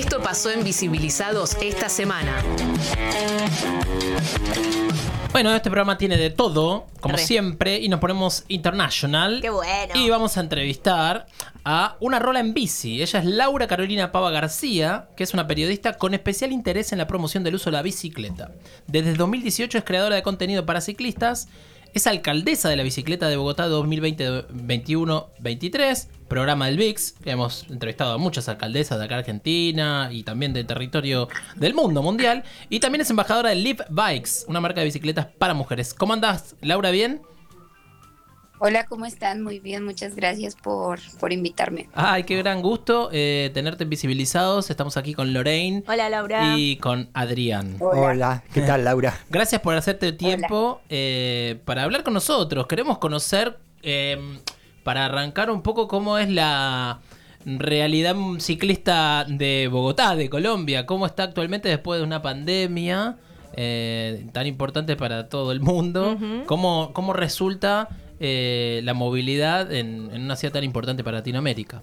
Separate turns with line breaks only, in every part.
Esto pasó en Visibilizados esta semana.
Bueno, este programa tiene de todo, como siempre, y nos ponemos international.
Qué bueno.
Y vamos a entrevistar a una rola en bici. Ella es Laura Carolina Pava García, que es una periodista con especial interés en la promoción del uso de la bicicleta. Desde 2018 es creadora de contenido para ciclistas es alcaldesa de la bicicleta de Bogotá 2020-21-23, programa del VIX, hemos entrevistado a muchas alcaldesas de acá Argentina y también del territorio del mundo mundial. Y también es embajadora de Live Bikes, una marca de bicicletas para mujeres. ¿Cómo andás, Laura? ¿Bien?
Hola, ¿cómo están? Muy bien, muchas gracias por, por invitarme.
Ay, qué gran gusto eh, tenerte visibilizados. Estamos aquí con Lorraine.
Hola, Laura.
Y con Adrián.
Hola, ¿qué tal, Laura?
Gracias por hacerte tiempo eh, para hablar con nosotros. Queremos conocer, em, para arrancar un poco, cómo es la realidad ciclista de Bogotá, de Colombia. ¿Cómo está actualmente después de una pandemia? Eh, tan importante para todo el mundo. ¿Cómo, ¿Cómo resulta eh, la movilidad en, una ciudad tan importante para Latinoamérica?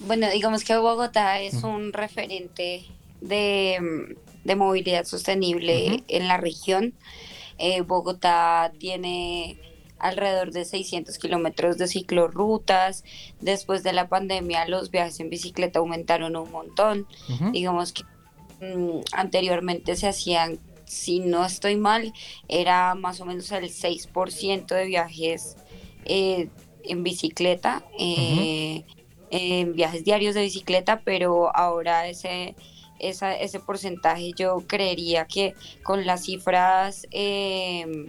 Bueno, digamos que Bogotá es un referente de, movilidad sostenible en la región. Eh, Bogotá tiene alrededor de 600 kilómetros de ciclorrutas. Después de la pandemia, los viajes en bicicleta aumentaron un montón. Digamos que mm, anteriormente se hacían si no estoy mal, era más o menos el 6% de viajes eh, en bicicleta, eh, en viajes diarios de bicicleta, pero ahora ese, ese porcentaje yo creería que con las cifras em,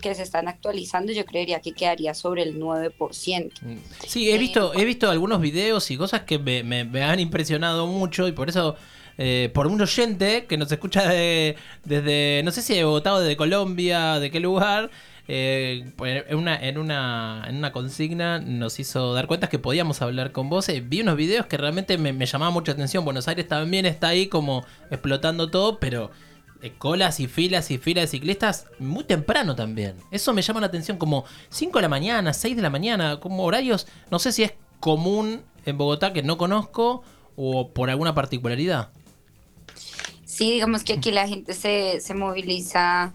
que se están actualizando, yo creería que quedaría sobre el 9%. Mm.
Sí, he visto, he visto algunos videos y cosas que me, me han impresionado mucho y por eso eh, por un oyente que nos escucha desde, no sé si de Bogotá o de Colombia, de qué lugar. Eh, pues, en, una, en, una, en una consigna nos hizo dar cuenta que podíamos hablar con vos. Eh, vi unos videos que realmente me, me llamaban mucha atención. Buenos Aires también está ahí como explotando todo, pero colas y filas y filas de ciclistas muy temprano también. Eso me llama la atención, como 5 de la mañana, 6 de la mañana, como horarios, no sé si es común en Bogotá que no conozco o por alguna particularidad.
Sí, digamos que aquí la gente se, se moviliza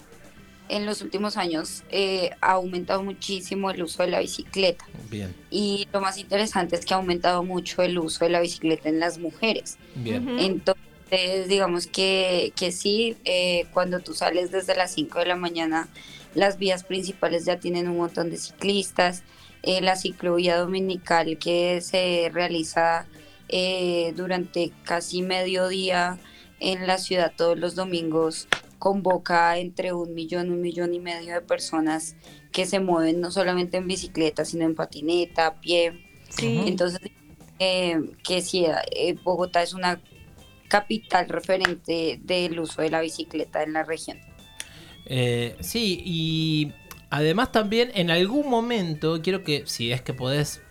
en los últimos años eh, ha aumentado muchísimo el uso de la bicicleta.
Bien.
Y lo más interesante es que ha aumentado mucho el uso de la bicicleta en las mujeres.
Bien.
Entonces, digamos que, que sí, eh, cuando tú sales desde las 5 de la mañana, las vías principales ya tienen un montón de ciclistas. Eh, la ciclovía dominical que se realiza durante casi medio día en la ciudad todos los domingos convoca entre un millón, un millón y medio de personas que se mueven no solamente en bicicleta, sino en patineta, a pie. Entonces, eh, que sí, eh, Bogotá es una capital referente del uso de la bicicleta en la región.
Eh, sí, y además también en algún momento, quiero que, si es que podés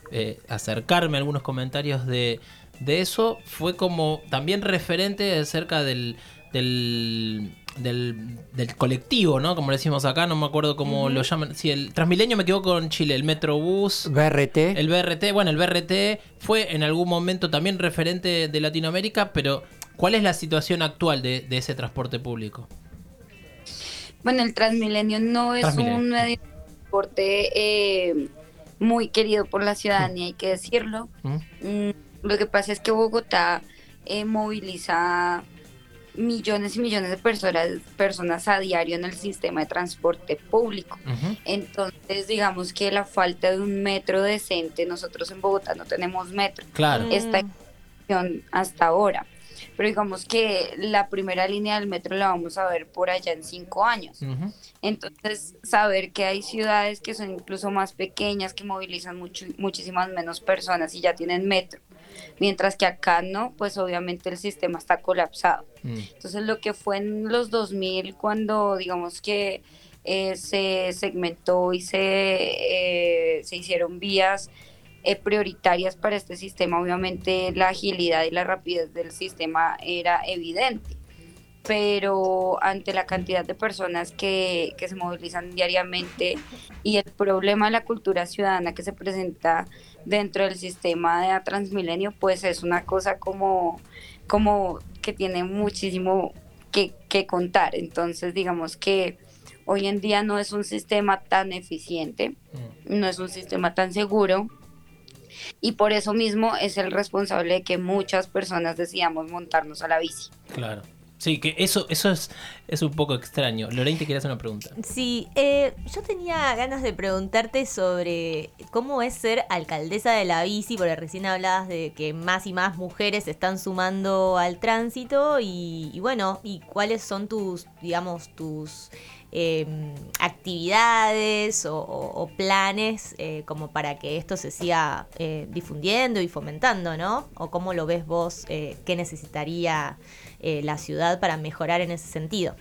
acercarme a algunos comentarios de, de eso fue como también referente acerca del, del, del, colectivo, ¿no? Como decimos acá, no me acuerdo cómo lo llaman. Sí, el Transmilenio me equivoco con Chile, el Metrobús.
BRT.
El BRT, bueno, el BRT fue en algún momento también referente de Latinoamérica, pero ¿cuál es la situación actual de, ese transporte público?
Bueno, el Transmilenio no es un medio de transporte eh, muy querido por la ciudadanía, hay que decirlo. Mm, lo que pasa es que Bogotá eh, moviliza millones y millones de personas, personas a diario en el sistema de transporte público. Entonces, digamos que la falta de un metro decente, nosotros en Bogotá no tenemos metro.
Claro.
Esta hasta ahora. Pero digamos que la primera línea del metro la vamos a ver por allá en cinco años. Entonces, saber que hay ciudades que son incluso más pequeñas, que movilizan mucho, muchísimas menos personas y ya tienen metro mientras que acá no, pues obviamente el sistema está colapsado. Mm. Entonces lo que fue en los 2000 cuando digamos que eh, se segmentó y se, eh, se hicieron vías eh, prioritarias para este sistema, obviamente la agilidad y la rapidez del sistema era evidente. Pero ante la cantidad de personas que, que se movilizan diariamente y el problema de la cultura ciudadana que se presenta dentro del sistema de Transmilenio, pues es una cosa como, como que tiene muchísimo que, que contar. Entonces, digamos que hoy en día no es un sistema tan eficiente,
Mm.
no es un sistema tan seguro y por eso mismo es el responsable de que muchas personas decidamos montarnos a la bici.
Claro. Sí, que eso, eso es, es un poco extraño. Lorraine, te quería hacer una pregunta.
Sí, eh, yo tenía ganas de preguntarte sobre cómo es ser alcaldesa de la bici, porque recién hablabas de que más y más mujeres se están sumando al tránsito y, y bueno, y cuáles son tus, digamos, tus eh, actividades o, planes eh, como para que esto se siga eh, difundiendo y fomentando, ¿no? O cómo lo ves vos, eh, qué necesitaría eh, la ciudad para mejorar en ese sentido.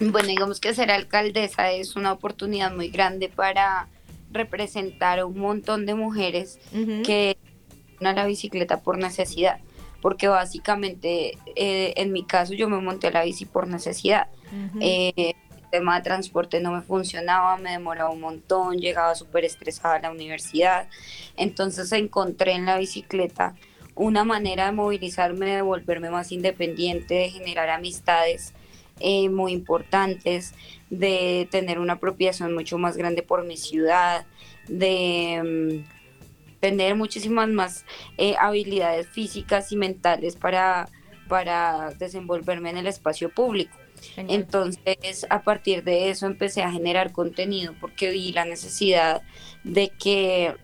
Bueno, digamos que ser alcaldesa es una oportunidad muy grande para representar a un montón de mujeres
Ujú.
que van a la bicicleta por necesidad. Porque básicamente, eh, en mi caso, yo me monté a la bici por necesidad. Eh, el tema de transporte no me funcionaba, me demoraba un montón, llegaba súper estresada a la universidad. Entonces encontré en la bicicleta una manera de movilizarme, de volverme más independiente, de generar amistades eh, muy importantes, de tener una apropiación mucho más grande por mi ciudad, de mm, tener muchísimas más eh, habilidades físicas y mentales para, para desenvolverme en el espacio público.
Genial.
Entonces, a partir de eso empecé a generar contenido porque vi la necesidad de que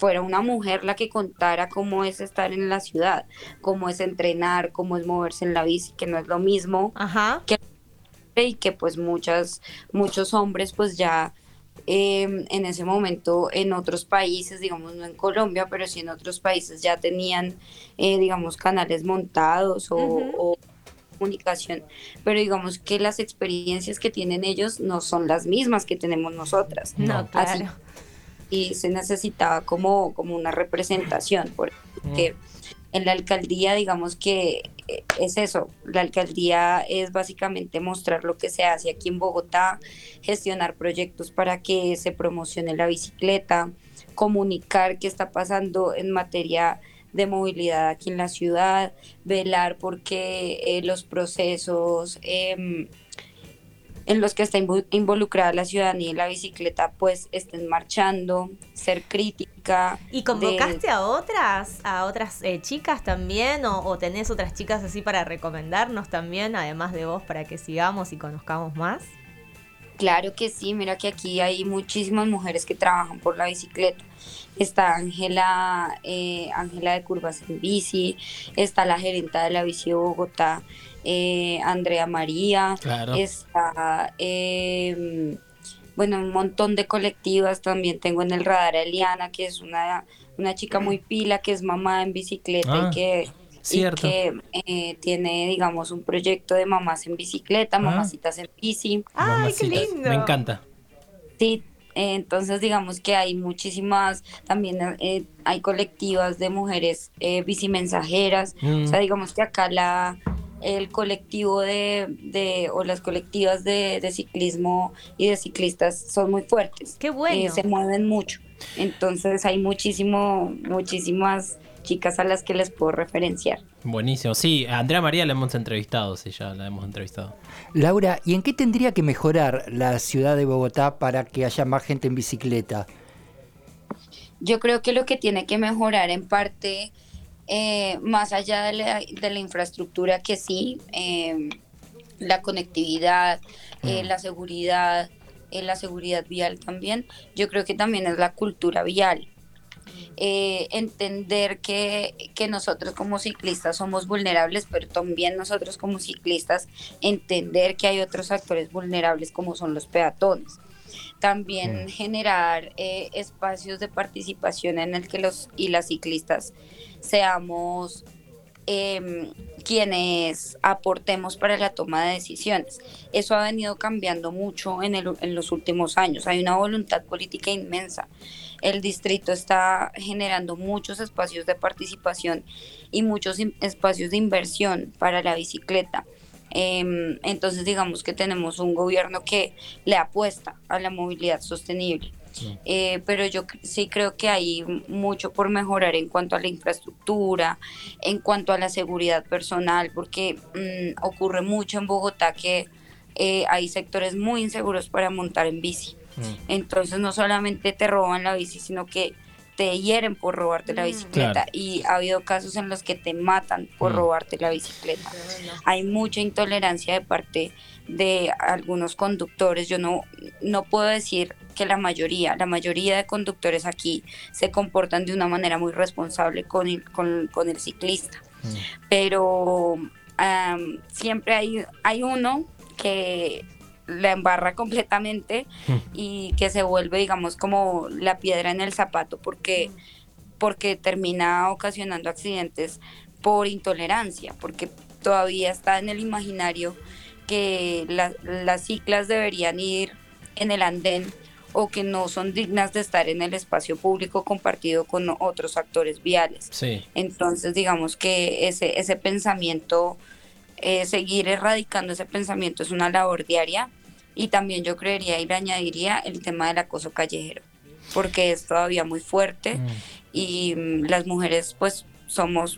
fuera una mujer la que contara cómo es estar en la ciudad, cómo es entrenar, cómo es moverse en la bici, que no es lo mismo
Ajá.
y que pues muchas, muchos hombres pues ya eh, en ese momento en otros países, digamos no en Colombia, pero sí en otros países ya tenían eh, digamos canales montados o, comunicación, pero digamos que las experiencias que tienen ellos no son las mismas que tenemos nosotras
No,
No.
claro.
Y se necesitaba como, como una representación, porque en la alcaldía digamos que eh, es eso, la alcaldía es básicamente mostrar lo que se hace aquí en Bogotá, gestionar proyectos para que se promocione la bicicleta, comunicar qué está pasando en materia de movilidad aquí en la ciudad, velar porque eh, los procesos em, en los que está invo- involucrada la ciudadanía y la bicicleta pues estén marchando, ser crítica.
¿Y
de-
convocaste a otras, a otras eh, chicas también? O, o tenés otras chicas así para recomendarnos también, además de vos, para que sigamos y conozcamos más?
Claro que sí, mira que aquí hay muchísimas mujeres que trabajan por la bicicleta. Está Ángela, eh, Ángela de Curvas en Bici, está la gerenta de la bici de Bogotá, eh, Andrea María,
Claro.
está, eh, bueno, un montón de colectivas. También tengo en el radar a Eliana, que es una, una chica muy pila, que es mamá en bicicleta
Ah,
y que
Cierto.
y que eh, tiene, digamos, un proyecto de mamás en bicicleta,
Ah.
mamacitas en bici.
¡Ay, qué lindo!
Me encanta.
Sí, entonces digamos que hay muchísimas, también eh, hay colectivas de mujeres eh, bicimensajeras,
Mm.
o sea, digamos que acá la el colectivo de, de o las colectivas de, de ciclismo y de ciclistas son muy fuertes.
¡Qué bueno!
Eh, se mueven mucho. Entonces hay muchísimo, muchísimas chicas a las que les puedo referenciar.
Buenísimo. Sí, a Andrea María la hemos entrevistado, sí, ya la hemos entrevistado.
Laura, ¿y en qué tendría que mejorar la ciudad de Bogotá para que haya más gente en bicicleta?
Yo creo que lo que tiene que mejorar en parte, eh, más allá de la, de la infraestructura, que sí, eh, la conectividad, eh, la seguridad, eh, la seguridad vial también, yo creo que también es la cultura vial. Eh, entender que, que nosotros como ciclistas somos vulnerables, pero también nosotros como ciclistas entender que hay otros actores vulnerables como son los peatones. También generar eh, espacios de participación en el que los y las ciclistas seamos em, quienes aportemos para la toma de decisiones. Eso ha venido cambiando mucho en, el- en los últimos años. Hay una voluntad política inmensa. El distrito está generando muchos espacios de participación y muchos espacios de inversión para la bicicleta. Em, entonces digamos que tenemos un gobierno que le apuesta a la movilidad sostenible. Eh, pero yo sí creo que hay mucho por mejorar en cuanto a la infraestructura, en cuanto a la seguridad personal, porque mm, ocurre mucho en Bogotá que eh, hay sectores muy inseguros para montar en bici. Mm. Entonces no solamente te roban la bici, sino que te hieren por robarte la mm. bicicleta y ha habido casos en los que te matan por robarte la bicicleta. Hay mucha intolerancia de parte de algunos conductores. Yo no, no puedo decir que la mayoría, la mayoría de conductores aquí se comportan de una manera muy responsable con el, con, el ciclista. Mm. Pero siempre hay, hay uno que la embarra completamente mm. y que se vuelve, digamos, como la piedra en el zapato porque, porque termina ocasionando accidentes por intolerancia, porque todavía está en el imaginario que las ciclas deberían ir en el andén o que no son dignas de estar en el espacio público compartido con otros actores viales.
Sí.
Entonces, digamos que ese, ese pensamiento, eh, seguir erradicando ese pensamiento es una labor diaria y también yo creería y le añadiría el tema del acoso callejero, porque es todavía muy fuerte mm. y mm, las mujeres pues somos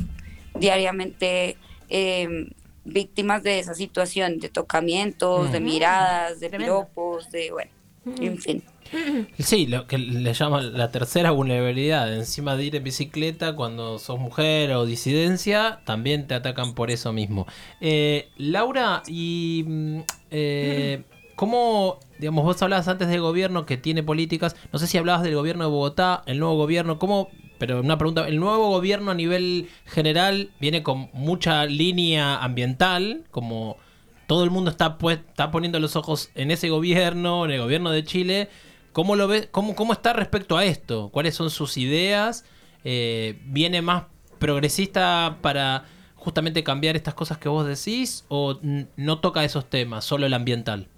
diariamente eh, víctimas de esa situación, de tocamientos, de miradas, de piropos, de bueno, en fin.
Sí, lo que le llaman la tercera vulnerabilidad. Encima de ir en bicicleta cuando sos mujer o disidencia, también te atacan por eso mismo. Eh, Laura, y mm, eh, ¿cómo, digamos, vos hablabas antes del gobierno que tiene políticas? No sé si hablabas del gobierno de Bogotá, el nuevo gobierno, ¿cómo pero una pregunta, ¿el nuevo gobierno a nivel general viene con mucha línea ambiental? Como todo el mundo está, pues, está poniendo los ojos en ese gobierno, en el gobierno de Chile. ¿Cómo lo ves? ¿Cómo, cómo está respecto a esto? ¿Cuáles son sus ideas? Eh, ¿Viene más progresista para justamente cambiar estas cosas que vos decís? ¿O no toca esos temas, solo el ambiental?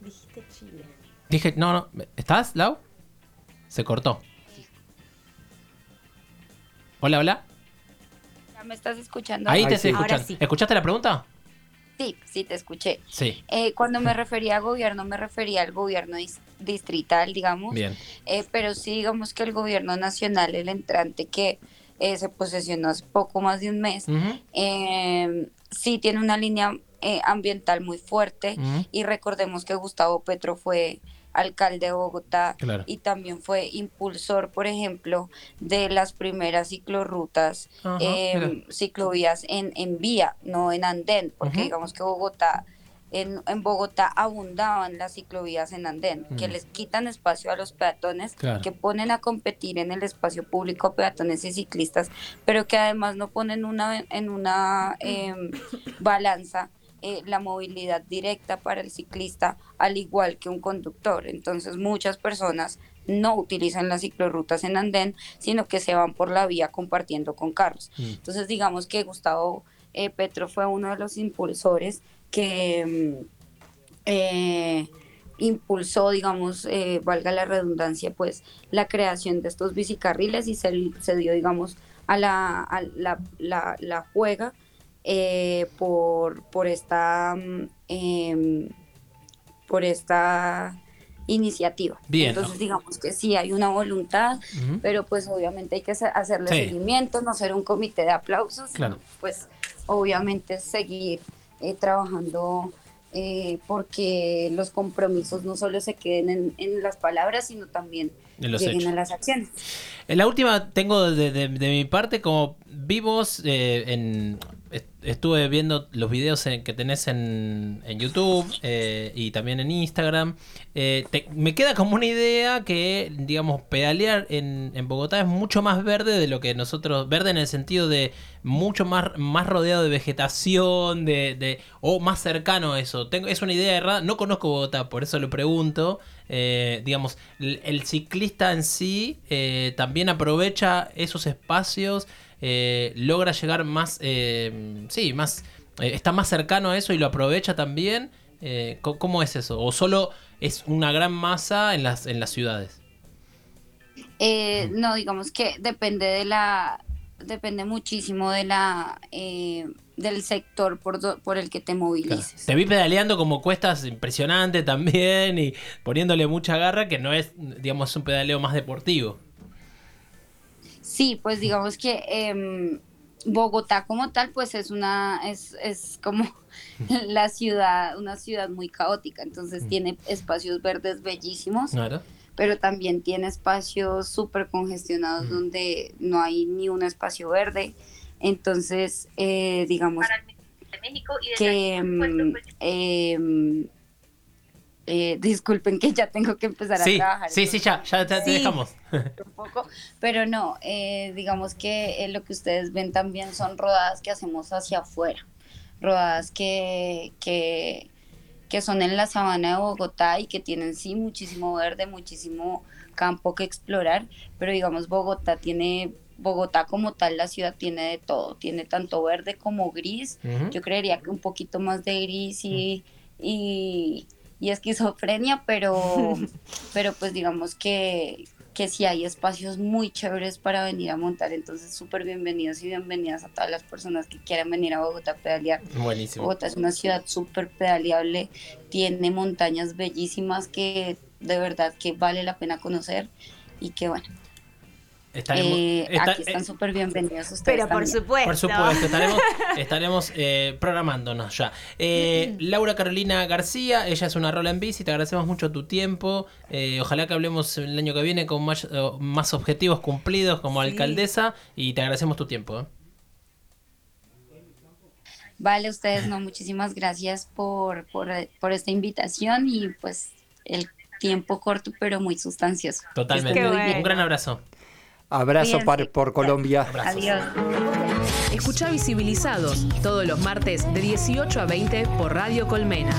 Dijiste Chile.
Dije, no, no. ¿Estás, Lau? Se cortó. Hola, hola.
¿Me estás escuchando?
Ahí te estoy escuchando. ¿Escuchaste la pregunta?
Sí, sí, te escuché.
Sí.
Eh, cuando me refería a gobierno, me refería al gobierno distrital, digamos.
Bien.
Eh, pero sí, digamos que el gobierno nacional, el entrante que eh, se posesionó hace poco más de un mes, em, sí tiene una línea ambiental muy fuerte. Y recordemos que Gustavo Petro fue alcalde de Bogotá y también fue impulsor, por ejemplo, de las primeras ciclorrutas, em, ciclovías en, en vía, no en andén, porque digamos que Bogotá... En, en, Bogotá abundaban las ciclovías en andén, que les quitan espacio a los peatones, que ponen a competir en el espacio público peatones y ciclistas, pero que además no ponen una, en una em, balanza eh, la movilidad directa para el ciclista, al igual que un conductor. Entonces muchas personas no utilizan las ciclorrutas en andén, sino que se van por la vía compartiendo con carros. Mm. Entonces digamos que Gustavo eh, Petro fue uno de los impulsores que... Mm, eh, impulsó, digamos, valga la redundancia, pues la creación de estos bicicarriles y se, se dio, digamos, a la, a la, la, la juega eh, por, por esta mm, em, por esta iniciativa. Entonces digamos que sí hay una voluntad, pero pues obviamente hay que hacerle seguimiento, no ser un comité de aplausos, pues obviamente seguir eh, trabajando eh, porque los compromisos no solo se queden en, las palabras, sino también lleguen a las acciones.
En la última tengo de, mi parte como vivos en estuve viendo los videos que tenés en, YouTube eh, y también en Instagram. Eh, me queda como una idea que, digamos, pedalear en, Bogotá es mucho más verde de lo que nosotros. Verde en el sentido de mucho más, más rodeado de vegetación, de, o más cercano a eso. Es una idea errada. No conozco Bogotá, por eso lo pregunto. Eh, digamos, el, ciclista en sí también aprovecha esos espacios. Eh, logra llegar más, eh, sí, más, eh, está más cercano a eso y lo aprovecha también. ¿Cómo es eso? ¿O solo es una gran masa en las, en las ciudades?
no, digamos que depende de la, depende muchísimo de la del sector por, do- por el que te movilices.
Te vi pedaleando como cuestas impresionante también y poniéndole mucha garra, que no es, digamos, un pedaleo más deportivo.
Sí, pues digamos que em, Bogotá como tal, pues es una, es, es como la ciudad, una ciudad muy caótica, entonces
Mm.
tiene espacios verdes bellísimos, pero también tiene espacios súper congestionados
Mm.
donde no hay ni un espacio verde, entonces eh, digamos que mm, em, eh, disculpen que ya tengo que empezar a trabajar.
sí, sí, ya, ya te,
Sí.
dejamos.
un poco, pero no, eh, digamos que eh, lo que ustedes ven también son rodadas que hacemos hacia afuera, rodadas que, que, que son en la sabana de Bogotá y que tienen sí muchísimo verde, muchísimo campo que explorar, pero digamos Bogotá tiene, Bogotá como tal, la ciudad tiene de todo, tiene tanto verde como gris, yo creería que un poquito más de gris y, y, y esquizofrenia, pero, pero pues digamos que, que sí hay espacios muy chéveres para venir a montar, entonces súper bienvenidos y bienvenidas a todas las personas que quieran venir a Bogotá a pedalear.
Buenísimo.
Bogotá es una ciudad súper pedaleable, tiene montañas bellísimas que de verdad que vale la pena conocer y que bueno,
Estaremos,
eh, aquí están
eh,
súper bienvenidos ustedes
Pero por
también.
supuesto.
Por supuesto, estaremos, estaremos eh, programándonos ya. Eh, Laura Carolina García, ella es una rola en bici, te agradecemos mucho tu tiempo. Eh, ojalá que hablemos el año que viene con más, más objetivos cumplidos como
Sí.
alcaldesa y te agradecemos tu tiempo.
Vale, ustedes no, muchísimas gracias por, por, por esta invitación y pues el tiempo corto pero muy sustancioso.
Totalmente. Un gran abrazo.
Abrazo par- por Colombia.
Abrazos.
Adiós.
Escucha Visibilizados todos los martes de 18 a 20 por Radio Colmena.